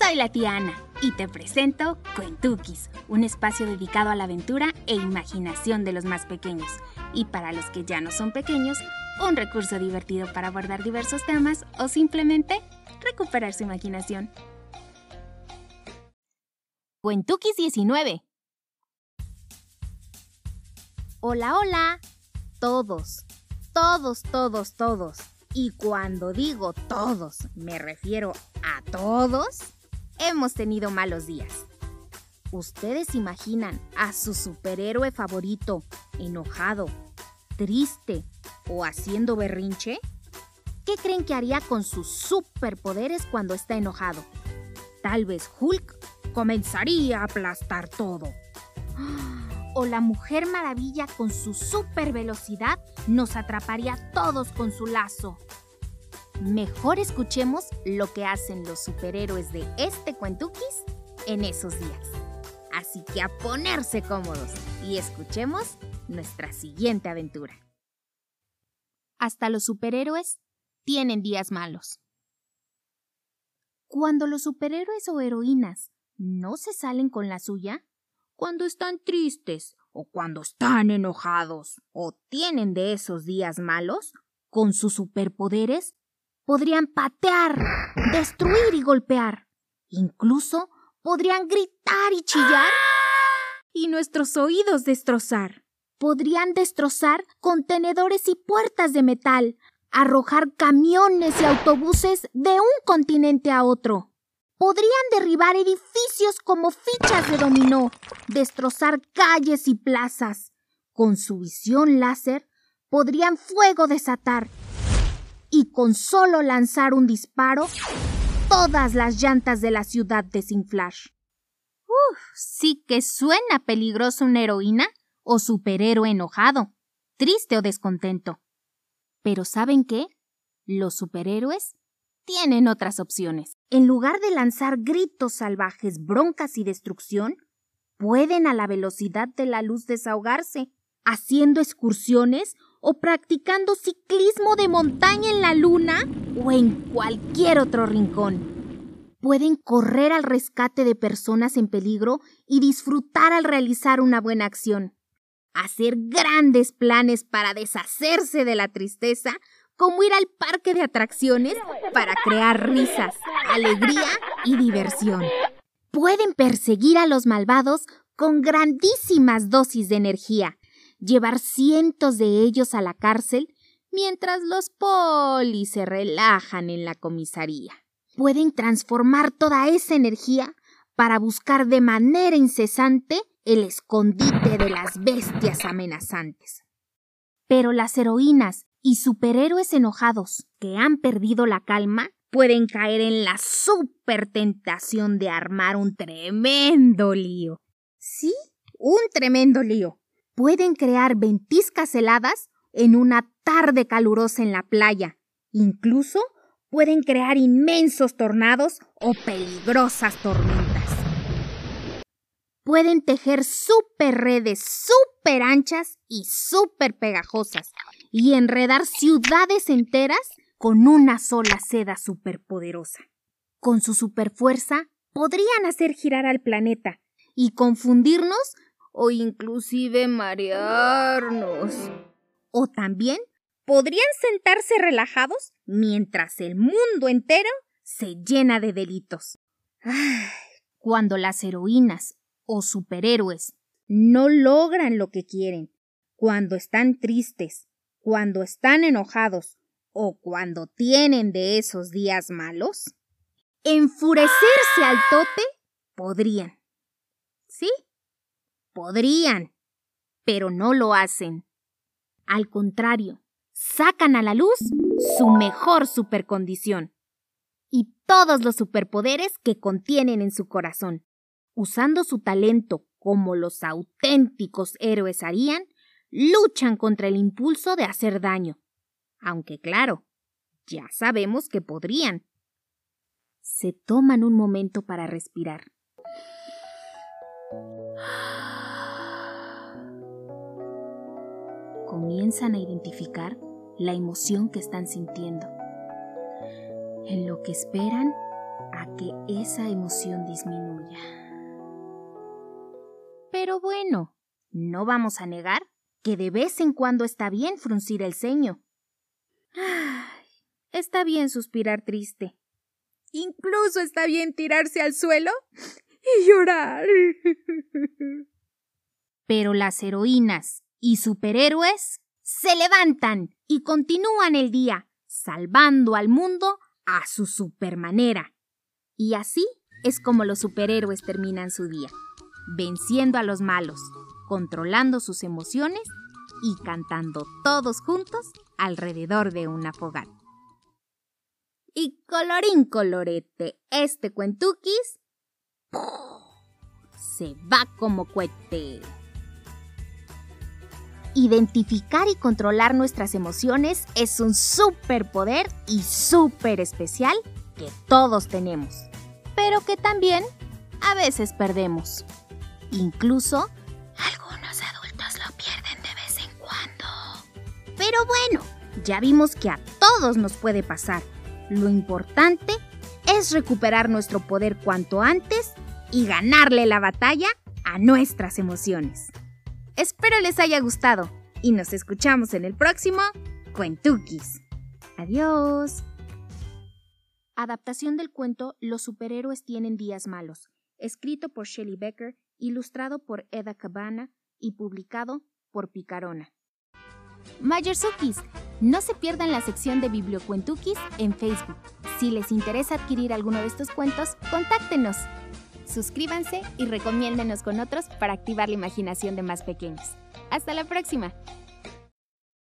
Soy la tía Ana y te presento Cuentukis, un espacio dedicado a la aventura e imaginación de los más pequeños. Y para los que ya no son pequeños, un recurso divertido para abordar diversos temas o simplemente recuperar su imaginación. Cuentukis 19 Hola, hola. Todos, todos, todos, todos. Y cuando digo todos, me refiero a todos, hemos tenido malos días. ¿Ustedes imaginan a su superhéroe favorito enojado, triste o haciendo berrinche? ¿Qué creen que haría con sus superpoderes cuando está enojado? Tal vez Hulk comenzaría a aplastar todo. O la Mujer Maravilla con su super velocidad nos atraparía a todos con su lazo. Mejor escuchemos lo que hacen los superhéroes de este Cuentukis en esos días. Así que a ponerse cómodos y escuchemos nuestra siguiente aventura. Hasta los superhéroes tienen días malos. Cuando los superhéroes o heroínas no se salen con la suya, cuando están tristes o cuando están enojados o tienen de esos días malos, con sus superpoderes podrían patear, destruir y golpear. Incluso podrían gritar y chillar y nuestros oídos destrozar. Podrían destrozar contenedores y puertas de metal, arrojar camiones y autobuses de un continente a otro. Podrían derribar edificios como fichas de dominó, destrozar calles y plazas. Con su visión láser podrían fuego desatar y con solo lanzar un disparo, todas las llantas de la ciudad desinflar. Uf, sí que suena peligroso una heroína o superhéroe enojado, triste o descontento. Pero ¿saben qué? Los superhéroes tienen otras opciones. En lugar de lanzar gritos salvajes, broncas y destrucción, pueden a la velocidad de la luz desahogarse, haciendo excursiones o practicando ciclismo de montaña en la luna o en cualquier otro rincón. Pueden correr al rescate de personas en peligro y disfrutar al realizar una buena acción. Hacer grandes planes para deshacerse de la tristeza como ir al parque de atracciones para crear risas, alegría y diversión. Pueden perseguir a los malvados con grandísimas dosis de energía, llevar cientos de ellos a la cárcel mientras los polis se relajan en la comisaría. Pueden transformar toda esa energía para buscar de manera incesante el escondite de las bestias amenazantes. Pero las heroínas y superhéroes enojados que han perdido la calma pueden caer en la super tentación de armar un tremendo lío. Sí, un tremendo lío. Pueden crear ventiscas heladas en una tarde calurosa en la playa. Incluso pueden crear inmensos tornados o peligrosas tormentas. Pueden tejer super redes super anchas y super pegajosas y enredar ciudades enteras con una sola seda superpoderosa. Con su superfuerza podrían hacer girar al planeta y confundirnos o inclusive marearnos. O también podrían sentarse relajados mientras el mundo entero se llena de delitos. cuando las heroínas o superhéroes no logran lo que quieren, cuando están tristes, cuando están enojados o cuando tienen de esos días malos? ¿Enfurecerse al tope? Podrían. ¿Sí? Podrían, pero no lo hacen. Al contrario, sacan a la luz su mejor supercondición y todos los superpoderes que contienen en su corazón. Usando su talento como los auténticos héroes harían, luchan contra el impulso de hacer daño. Aunque claro, ya sabemos que podrían. Se toman un momento para respirar. Comienzan a identificar la emoción que están sintiendo. En lo que esperan, a que esa emoción disminuya. Pero bueno, no vamos a negar que de vez en cuando está bien fruncir el ceño. Está bien suspirar triste. Incluso está bien tirarse al suelo y llorar. Pero las heroínas y superhéroes se levantan y continúan el día, salvando al mundo a su supermanera. Y así es como los superhéroes terminan su día, venciendo a los malos, controlando sus emociones y cantando todos juntos alrededor de una fogata. Y colorín colorete, este cuentuquis se va como cohete. Identificar y controlar nuestras emociones es un superpoder y súper especial que todos tenemos, pero que también a veces perdemos. Incluso algunos adultos lo pierden de vez en cuando. Pero bueno, ya vimos que a todos nos puede pasar. Lo importante es recuperar nuestro poder cuanto antes y ganarle la batalla a nuestras emociones. Espero les haya gustado y nos escuchamos en el próximo Cuentukis. Adiós. Adaptación del cuento Los superhéroes tienen días malos, escrito por Shelley Becker, ilustrado por Eda Cabana y publicado por Picarona. Mayersukis, no se pierdan la sección de Bibliocuentukis en Facebook. Si les interesa adquirir alguno de estos cuentos, contáctenos suscríbanse y recomiéndenos con otros para activar la imaginación de más pequeños. Hasta la próxima.